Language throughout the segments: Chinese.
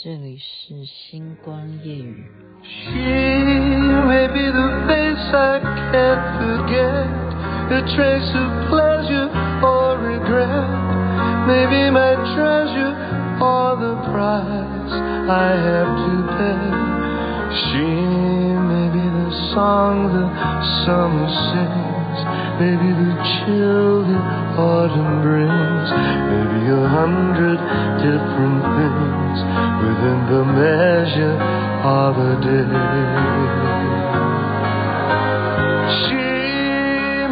这里是星光夜语。She may be the face I can't forget, a trace of pleasure or regret, maybe my treasure or the price I have to pay. She may be the song the summer sings, maybe the chill the autumn brings, maybe a hundred different things within the measure of a day. She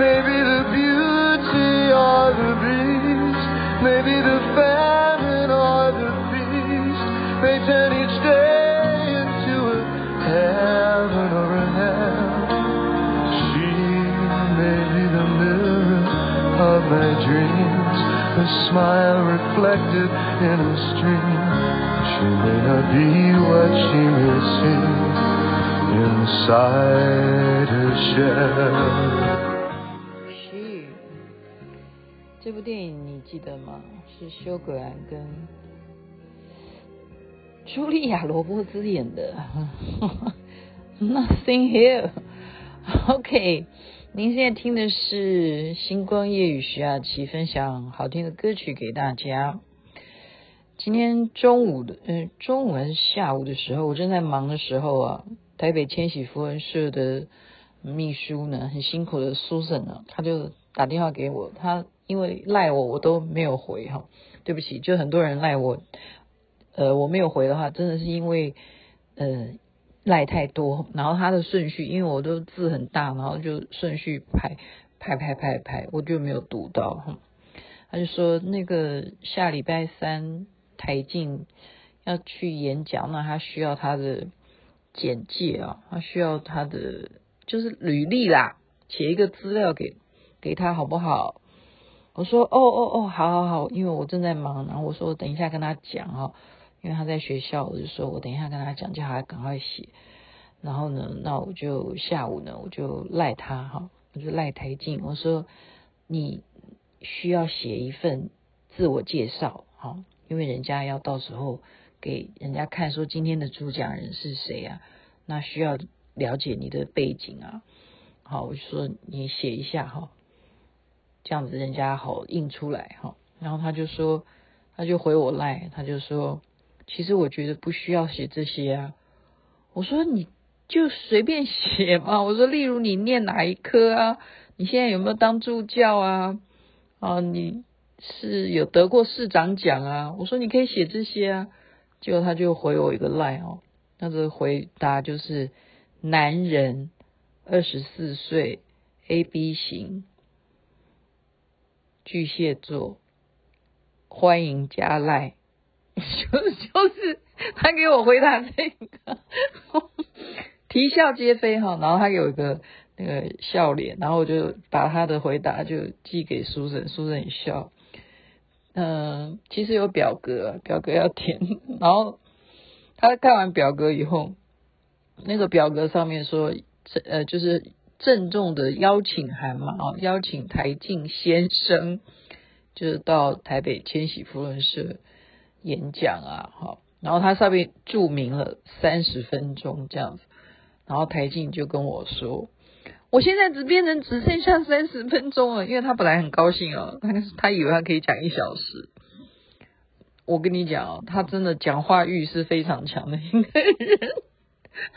may be the beauty or the beast, maybe the famine or the feast, may turn each day into a heaven or a hell. She may be the mirror of my dreams, a smile reflected in a stream. She may not be what she may see inside her shell. 这部电影你记得吗？是休格兰跟茱莉亚·罗伯兹演的。Nothing here. OK，您现在听的是星光夜雨徐雅琪分享好听的歌曲给大家。今天中午的，嗯、中午还是下午的时候，我正在忙的时候啊，台北千禧福人社的秘书呢，很辛苦的 Susan 呢，他就打电话给我，他因为赖我，我都没有回哈，对不起，就很多人赖我。呃，我没有回的话，真的是因为呃赖太多，然后他的顺序，因为我都字很大，然后就顺序排排排排排，我就没有读到哈。他就说那个下礼拜三台静要去演讲，那他需要他的简介啊，他需要他的就是履历啦，写一个资料给给他好不好？我说哦哦哦，好好好，因为我正在忙，然后我说我等一下跟他讲哈。因为他在学校，我就说我等一下跟他讲，叫他赶快写。然后呢，那我就下午呢，我就赖他哈，我就赖台静，我说你需要写一份自我介绍哈，因为人家要到时候给人家看说今天的主讲人是谁啊，那需要了解你的背景啊。好，我就说你写一下哈，这样子人家好印出来哈。然后他就说，他就回我赖，他就说。其实我觉得不需要写这些啊，我说你就随便写嘛。我说例如你念哪一科啊？你现在有没有当助教啊？啊，你是有得过市长奖啊？我说你可以写这些啊。结果他就回我一个 line 哦，那个回答就是男人，二十四岁，AB 型，巨蟹座，欢迎加赖。就是就是他给我回答这个，啼笑皆非哈，然后他有一个那个笑脸，然后我就把他的回答就寄给苏神，苏神也笑。嗯，其实有表格，表格要填，然后他看完表格以后，那个表格上面说，呃，就是郑重的邀请函嘛，啊，邀请台静先生，就是到台北千禧福人社。演讲啊，好，然后他上面注明了三十分钟这样子，然后台静就跟我说，我现在只变成只剩下三十分钟了，因为他本来很高兴哦，他 他以为他可以讲一小时。我跟你讲哦，他真的讲话欲是非常强的一个人。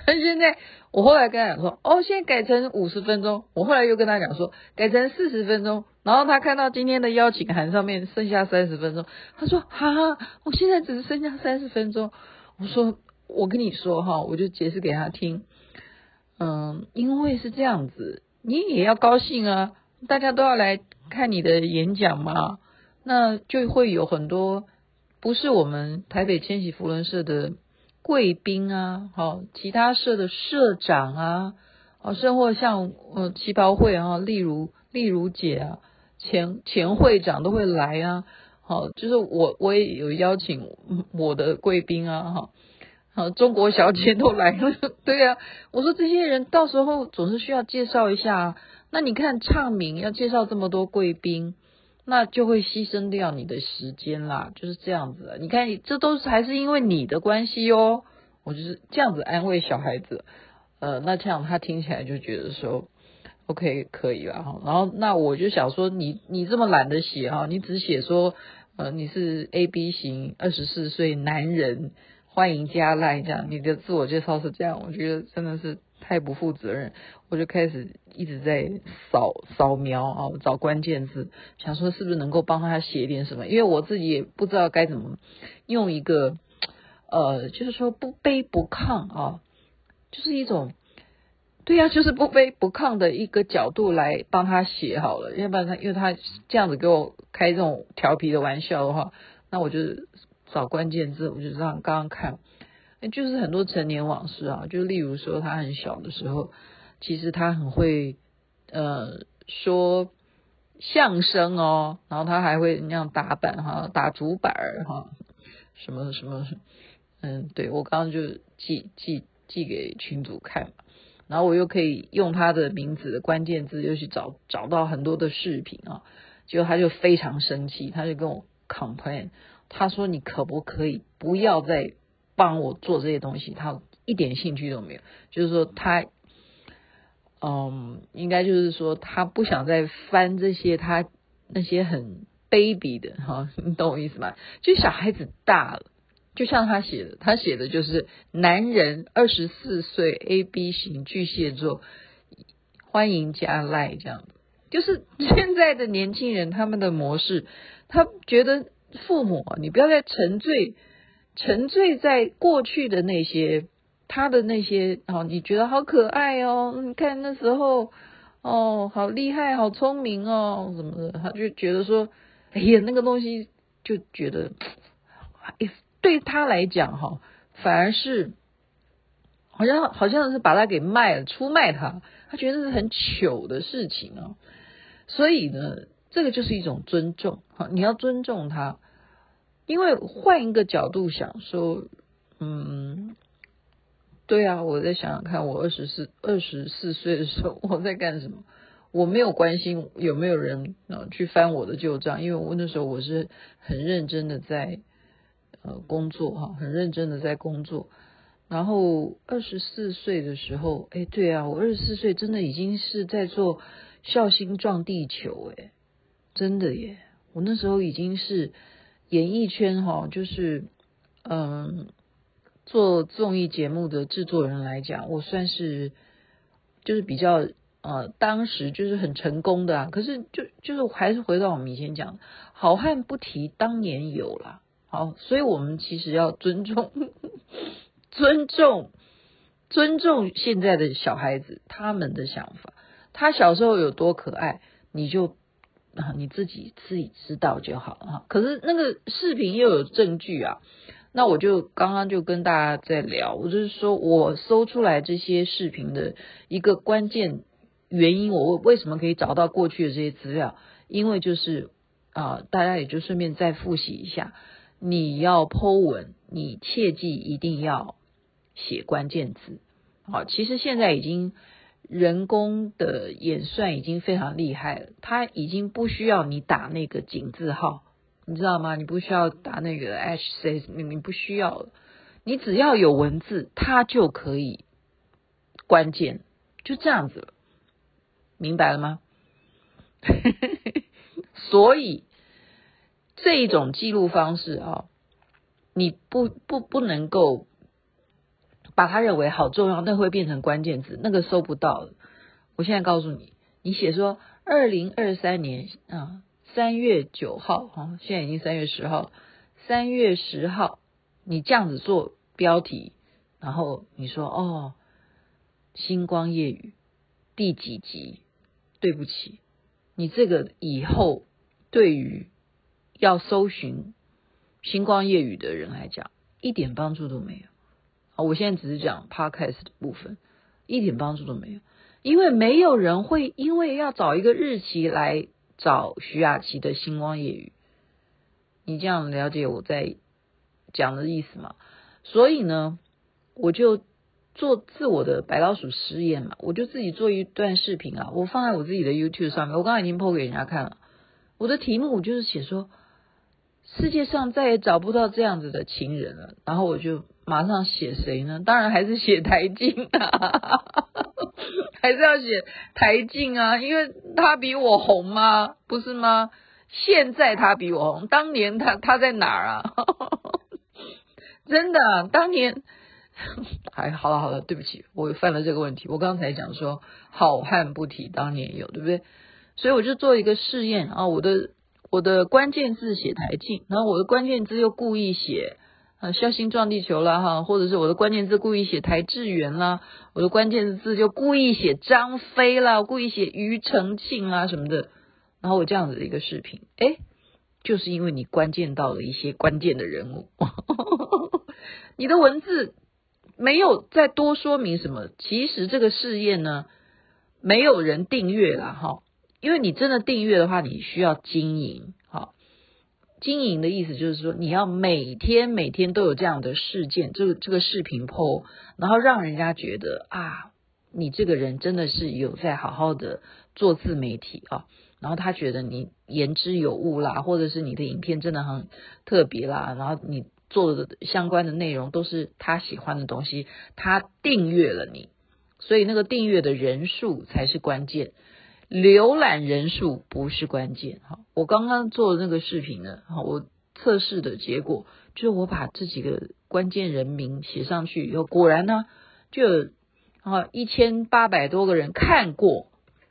他现在，我后来跟他讲说，哦，现在改成五十分钟。我后来又跟他讲说，改成四十分钟。然后他看到今天的邀请函上面剩下三十分钟，他说：“哈，我现在只剩下三十分钟。”我说：“我跟你说哈，我就解释给他听。嗯，因为是这样子，你也要高兴啊，大家都要来看你的演讲嘛，那就会有很多不是我们台北千禧福人社的。”贵宾啊，好，其他社的社长啊，哦，甚或像呃旗袍会啊，例如例如姐啊，前前会长都会来啊，好，就是我我也有邀请我的贵宾啊，哈，好，中国小姐都来了，对啊，我说这些人到时候总是需要介绍一下，那你看唱名要介绍这么多贵宾，那就会牺牲掉你的时间啦，就是这样子。你看，这都是还是因为你的关系哦。我就是这样子安慰小孩子，呃，那这样他听起来就觉得说，OK 可以了哈。然后那我就想说你，你你这么懒得写哈，你只写说，呃，你是 AB 型二十四岁男人，欢迎加赖这样，你的自我介绍是这样，我觉得真的是。太不负责任，我就开始一直在扫扫描啊，找关键字，想说是不是能够帮他写点什么，因为我自己也不知道该怎么用一个呃，就是说不卑不亢啊，就是一种对呀、就是不卑不亢的一个角度来帮他写好了，要不然他因为他这样子给我开这种调皮的玩笑的话，那我就找关键字，我就让刚刚看。就是很多陈年往事啊，就例如说他很小的时候，其实他很会呃说相声哦，然后他还会那样打板哈，打竹板儿哈，什么什么，嗯，对，我刚刚就寄寄寄给群主看，然后我又可以用他的名字的关键字又去找找到很多的视频啊，结果他就非常生气，他就跟我 complain，他说你可不可以不要再。帮我做这些东西，他一点兴趣都没有。就是说他，嗯，应该就是说他不想再翻这些他那些很卑鄙的哈，你懂我意思吗？就小孩子大了，就像他写的，他写的就是男人二十四岁 AB 型巨蟹座，欢迎加赖这样。就是现在的年轻人他们的模式，他觉得父母，你不要再沉醉。沉醉在过去的那些，他的那些哦，你觉得好可爱哦，你看那时候哦，好厉害，好聪明哦，什么的，他就觉得说，哎呀，那个东西就觉得，对他来讲哈，反而是好像好像是把他给卖了，出卖他，他觉得是很糗的事情哦，所以呢，这个就是一种尊重哈，你要尊重他。因为换一个角度想说，嗯，对啊，我再想想看，我二十四二十四岁的时候我在干什么？我没有关心有没有人啊去翻我的旧账，因为我那时候我是很认真的在呃工作哈，很认真的在工作。然后二十四岁的时候，哎，对啊，我二十四岁真的已经是在做孝心撞地球，哎，真的耶，我那时候已经是。演艺圈哈，就是嗯，做综艺节目的制作人来讲，我算是就是比较呃，当时就是很成功的啊。可是就就是还是回到我们以前讲，好汉不提当年勇啦。好，所以我们其实要尊重、尊重、尊重现在的小孩子他们的想法。他小时候有多可爱，你就。啊，你自己自己知道就好了哈。可是那个视频又有证据啊，那我就刚刚就跟大家在聊，我就是说我搜出来这些视频的一个关键原因，我为什么可以找到过去的这些资料？因为就是啊，大家也就顺便再复习一下，你要 po 文，你切记一定要写关键字。好，其实现在已经。人工的演算已经非常厉害了，它已经不需要你打那个井字号，你知道吗？你不需要打那个 hashtag，你不需要了，你只要有文字，它就可以关键，就这样子了，明白了吗？所以这一种记录方式啊，你不不不能够。把它认为好重要，那会变成关键字，那个搜不到了。我现在告诉你，你写说二零二三年啊三月九号哈，现在已经三月十号，三月十号，你这样子做标题，然后你说哦，星光夜雨第几集？对不起，你这个以后对于要搜寻星光夜雨的人来讲，一点帮助都没有。我现在只是讲 podcast 的部分，一点帮助都没有，因为没有人会因为要找一个日期来找徐雅琪的星光夜语，你这样了解我在讲的意思吗？所以呢，我就做自我的白老鼠实验嘛，我就自己做一段视频啊，我放在我自己的 YouTube 上面，我刚才已经 po 给人家看了，我的题目就是写说，世界上再也找不到这样子的情人了。然后我就马上写谁呢？当然还是写台静啊，还是要写台静啊，因为他比我红吗？不是吗？现在他比我红，当年他他在哪儿啊？真的，当年。还好了好了，对不起，我犯了这个问题。我刚才讲说好汉不提当年勇，对不对？所以我就做一个试验啊，我的我的关键字写台静，然后我的关键字又故意写啊孝心撞地球啦哈，或者是我的关键字故意写台志远啦，我的关键字就故意写张飞啦，故意写庾澄庆啦什么的，然后我这样子的一个视频，诶，就是因为你关键到了一些关键的人物，你的文字。没有再多说明什么。其实这个试验呢，没有人订阅了哈，因为你真的订阅的话，你需要经营。经营的意思就是说，你要每天每天都有这样的事件，这个这个视频 po，然后让人家觉得啊，你这个人真的是有在好好的做自媒体啊，然后他觉得你言之有物啦，或者是你的影片真的很特别啦，然后你。做的相关的内容都是他喜欢的东西，他订阅了你，所以那个订阅的人数才是关键，浏览人数不是关键。哈，我刚刚做的那个视频呢，哈，我测试的结果就是我把这几个关键人名写上去以后，果然呢，就有啊一千八百多个人看过，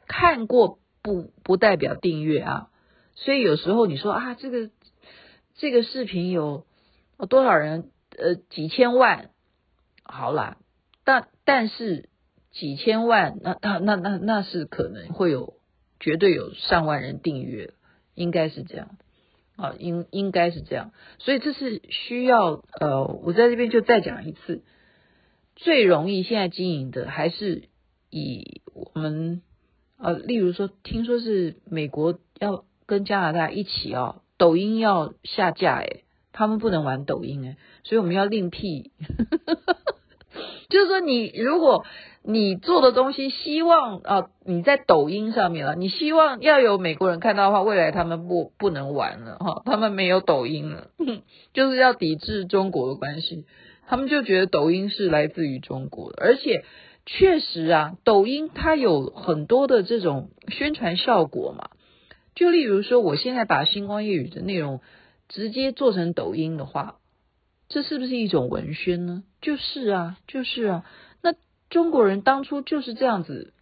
看过不不代表订阅啊，所以有时候你说啊，这个这个视频有。多少人？呃，几千万，好啦，但但是几千万，那那那那那是可能会有，绝对有上万人订阅，应该是这样。啊，应应该是这样，所以这是需要呃，我在这边就再讲一次，最容易现在经营的还是以我们呃，例如说，听说是美国要跟加拿大一起啊，抖音要下架诶他们不能玩抖音哎，所以我们要另辟。就是说，你如果你做的东西希望啊，你在抖音上面了，你希望要有美国人看到的话，未来他们不不能玩了哈，他们没有抖音了，就是要抵制中国的关系。他们就觉得抖音是来自于中国的，而且确实啊，抖音它有很多的这种宣传效果嘛。就例如说，我现在把星光夜雨的内容。直接做成抖音的话，这是不是一种文宣呢？就是啊，就是啊。中国人当初就是这样子，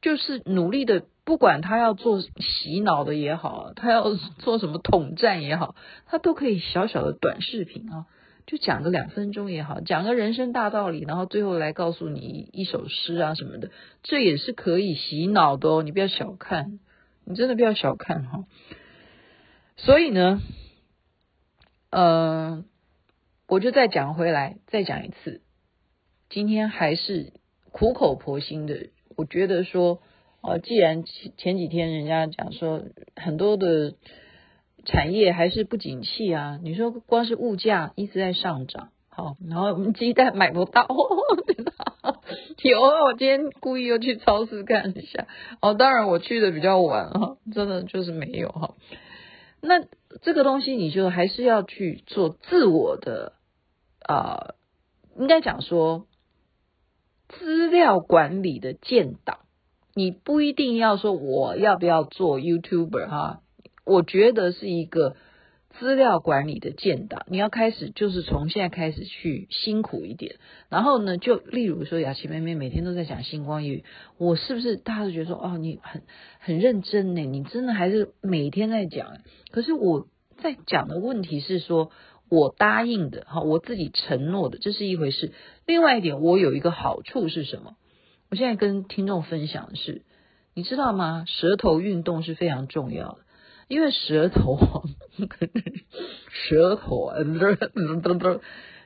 就是努力的，不管他要做洗脑的也好，他要做什么统战也好，他都可以小小的短视频啊，就讲个两分钟也好，讲个人生大道理，然后最后来告诉你一首诗啊什么的，这也是可以洗脑的哦。你不要小看，你真的不要小看哈。所以呢。嗯、我就再讲回来，再讲一次。今天还是苦口婆心的，我觉得说，呃，既然前前几天人家讲说很多的产业还是不景气啊，你说光是物价一直在上涨，好，然后我们鸡蛋买不到，有啊，我今天故意又去超市看一下，哦，当然我去的比较晚哈，真的就是没有哈。那这个东西，你就还是要去做自我的啊、呃，应该讲说资料管理的建档。你不一定要说我要不要做 YouTuber 哈，我觉得是一个。资料管理的建档，你要开始就是从现在开始去辛苦一点。然后呢，就例如说雅琪妹妹每天都在讲星光夜语，我是不是大家都觉得说哦，你很很认真呢？你真的还是每天在讲？可是我在讲的问题是说，我答应的哈，我自己承诺的，这是一回事。另外一点，我有一个好处是什么？我现在跟听众分享的是，你知道吗？舌头运动是非常重要的。因为舌头，舌头，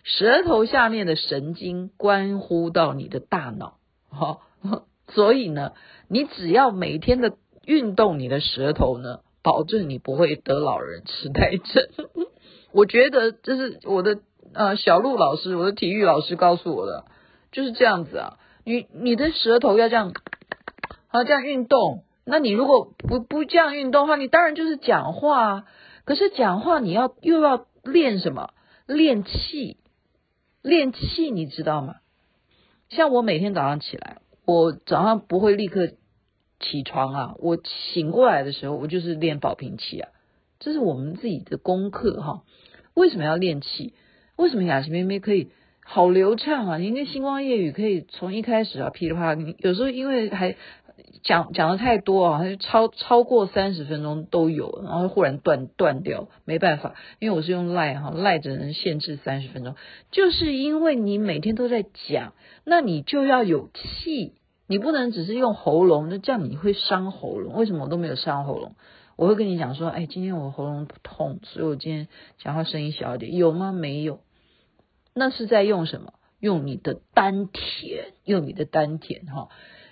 舌头下面的神经关乎到你的大脑，哈，所以呢，你只要每天的运动你的舌头呢，保证你不会得老人痴呆症。我觉得这是我的呃小陆老师，我的体育老师告诉我的，就是这样子啊，你你的舌头要这样，好这样运动。那你如果不不这样运动的话，你当然就是讲话啊。可是讲话你要又要练什么？练气，练气，你知道吗？像我每天早上起来，我早上不会立刻起床啊，我醒过来的时候，我就是练保平气啊，这是我们自己的功课哈。为什么要练气？为什么雅琪妹妹可以好流畅啊？你那星光夜雨可以从一开始啊噼里啪啦，有时候因为还。讲讲的太多啊，就超超过三十分钟都有，然后忽然断断掉，没办法，因为我是用赖哈，赖只能限制三十分钟，就是因为你每天都在讲，那你就要有气，你不能只是用喉咙，那这样你会伤喉咙。为什么我都没有伤喉咙？我会跟你讲说，哎，今天我喉咙不痛，所以我今天讲话声音小一点，有吗？没有，那是在用什么？用你的丹田，用你的丹田哈。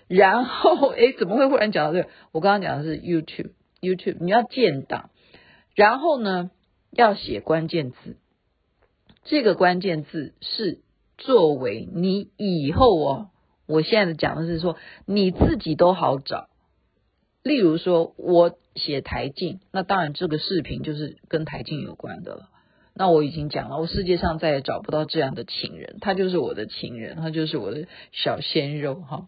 然后，哎，怎么会忽然讲到这个？我刚刚讲的是 YouTube，YouTube，你要建档，然后呢，要写关键字。这个关键字是作为你以后哦，我现在讲的是说你自己都好找。例如说，我写台静，那当然这个视频就是跟台静有关的了。那我已经讲了，我世界上再也找不到这样的情人，他就是我的情人，他就是我的小鲜肉，哈。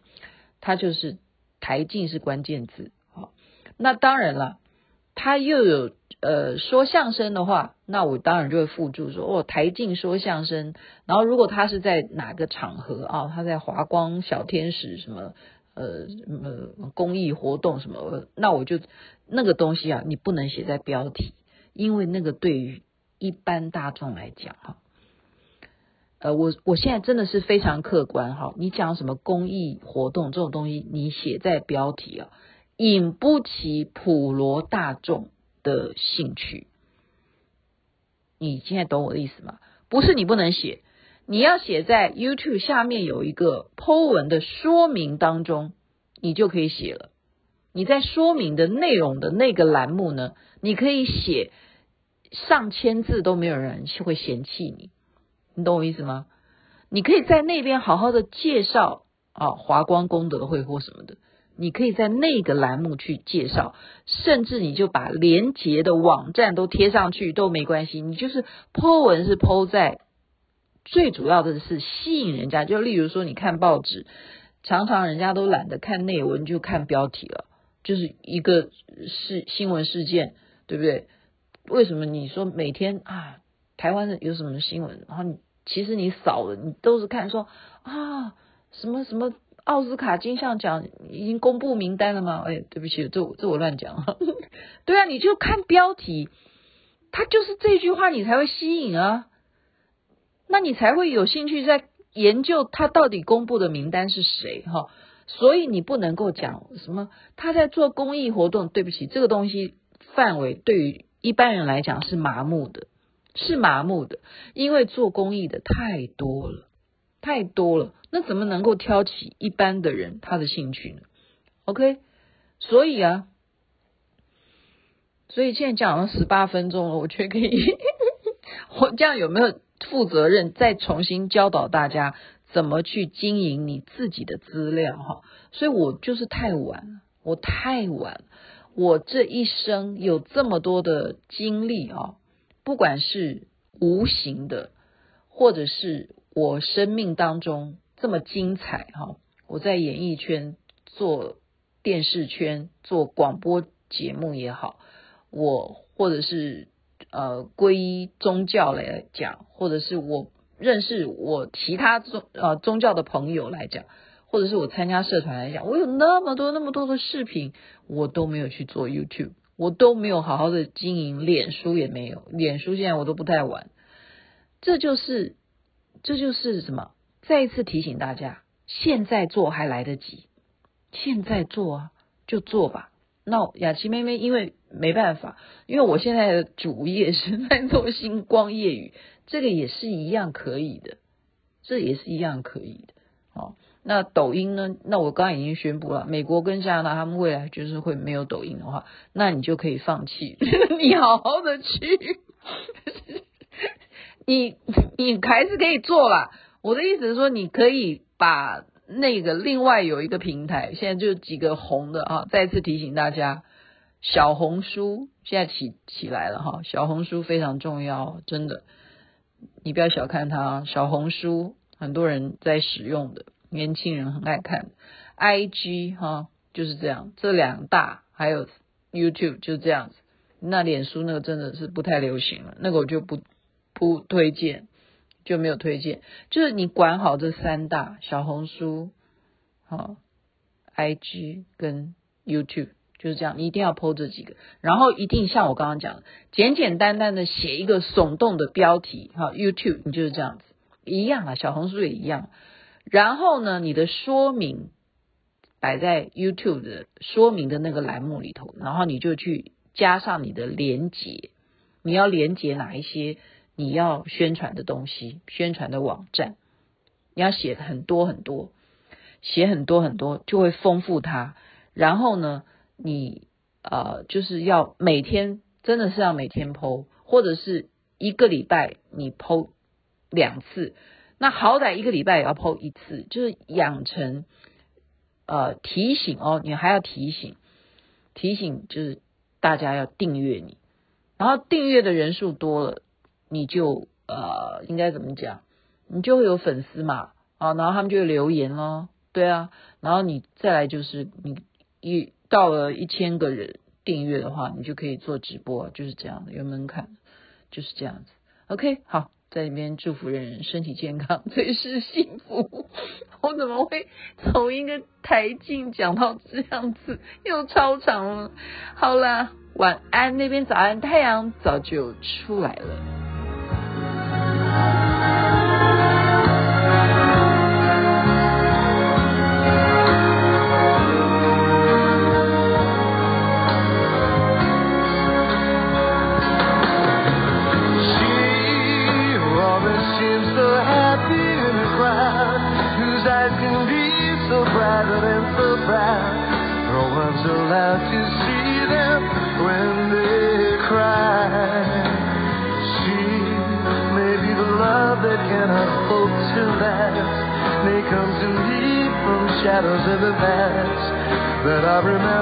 他就是台静是关键字，好，那当然了，他又有呃说相声的话，那我当然就会附注说哦，台静说相声，然后如果他是在哪个场合啊，他在华光小天使什么呃什么公益活动什么，那我就那个东西啊，你不能写在标题，因为那个对于一般大众来讲哈。呃，我我现在真的是非常客观哈，你讲什么公益活动这种东西，你写在标题啊，引不起普罗大众的兴趣。你现在懂我的意思吗？不是你不能写，你要写在 YouTube 下面有一个 Po 文的说明当中，你就可以写了。你在说明的内容的那个栏目呢，你可以写上千字都没有人会嫌弃你。你懂我意思吗？你可以在那边好好的介绍啊，华光功德会或什么的，你可以在那个栏目去介绍，甚至你就把连结的网站都贴上去都没关系。你就是 po 文是 po 在，最主要的是吸引人家。就例如说，你看报纸，常常人家都懒得看内文，就看标题了，就是一个事新闻事件，对不对？为什么你说每天啊，台湾的有什么新闻，然后你？其实你扫了，你都是看说啊，什么什么奥斯卡金像奖已经公布名单了吗？哎，对不起，这我这我乱讲。对啊，你就看标题，它就是这句话，你才会吸引啊，那你才会有兴趣在研究他到底公布的名单是谁哈。所以你不能够讲什么他在做公益活动。对不起，这个东西范围对于一般人来讲是麻木的。是麻木的，因为做公益的太多了，太多了，那怎么能够挑起一般的人他的兴趣呢？OK，所以啊，所以现在讲了十八分钟了，我觉得可以，我这样有没有负责任再重新教导大家怎么去经营你自己的资料哈？所以我就是太晚了，我太晚，我这一生有这么多的经历啊。不管是无形的，或者是我生命当中这么精彩哈，我在演艺圈做电视圈做广播节目也好，我或者是呃皈依宗教来讲，或者是我认识我其他宗呃宗教的朋友来讲，或者是我参加社团来讲，我有那么多那么多的视频，我都没有去做 YouTube。我都没有好好的经营，脸书也没有，脸书现在我都不太玩。这就是，这就是什么？再一次提醒大家，现在做还来得及，现在做啊，就做吧。那雅琪妹妹因为没办法，因为我现在的主业是在做星光夜语，这个也是一样可以的，这也是一样可以的，哦。那抖音呢？那我刚刚已经宣布了，美国跟加拿大他们未来就是会没有抖音的话，那你就可以放弃，你好好的去，你你还是可以做啦。我的意思是说，你可以把那个另外有一个平台，现在就几个红的啊，再次提醒大家，小红书现在起起来了哈，小红书非常重要，真的，你不要小看它，小红书很多人在使用的，年轻人很爱看，IG 哈就是这样，这两大还有 YouTube 就这样子，那脸书那个真的是不太流行了，那个我就不不推荐。就没有推荐，就是你管好这三大小红书、好 IG 跟 YouTube，就是这样，你一定要 PO 这几个，然后一定像我刚刚讲的，简简单单的写一个耸动的标题，哈，YouTube 你就是这样子，一样啊，小红书也一样，然后呢，你的说明摆在 YouTube 的说明的那个栏目里头，然后你就去加上你的连接，你要连接哪一些？你要宣传的东西，宣传的网站，你要写很多很多，写很多很多，就会丰富它。然后呢，你呃，就是要每天，真的是要每天 po，或者是一个礼拜你 po 两次，那好歹一个礼拜也要 po 一次，就是养成呃提醒哦，你还要提醒，提醒就是大家要订阅你，然后订阅的人数多了。你就呃应该怎么讲？你就会有粉丝嘛啊，然后他们就会留言咯，对啊，然后你再来就是你一到了一千个人订阅的话，你就可以做直播，就是这样的，有门槛，就是这样子。OK，好，在里面祝福人人身体健康，最是幸福。我怎么会从一个台镜讲到这样子，又超长了？好啦，晚安，那边早安，太阳早就出来了。to the past that I remember.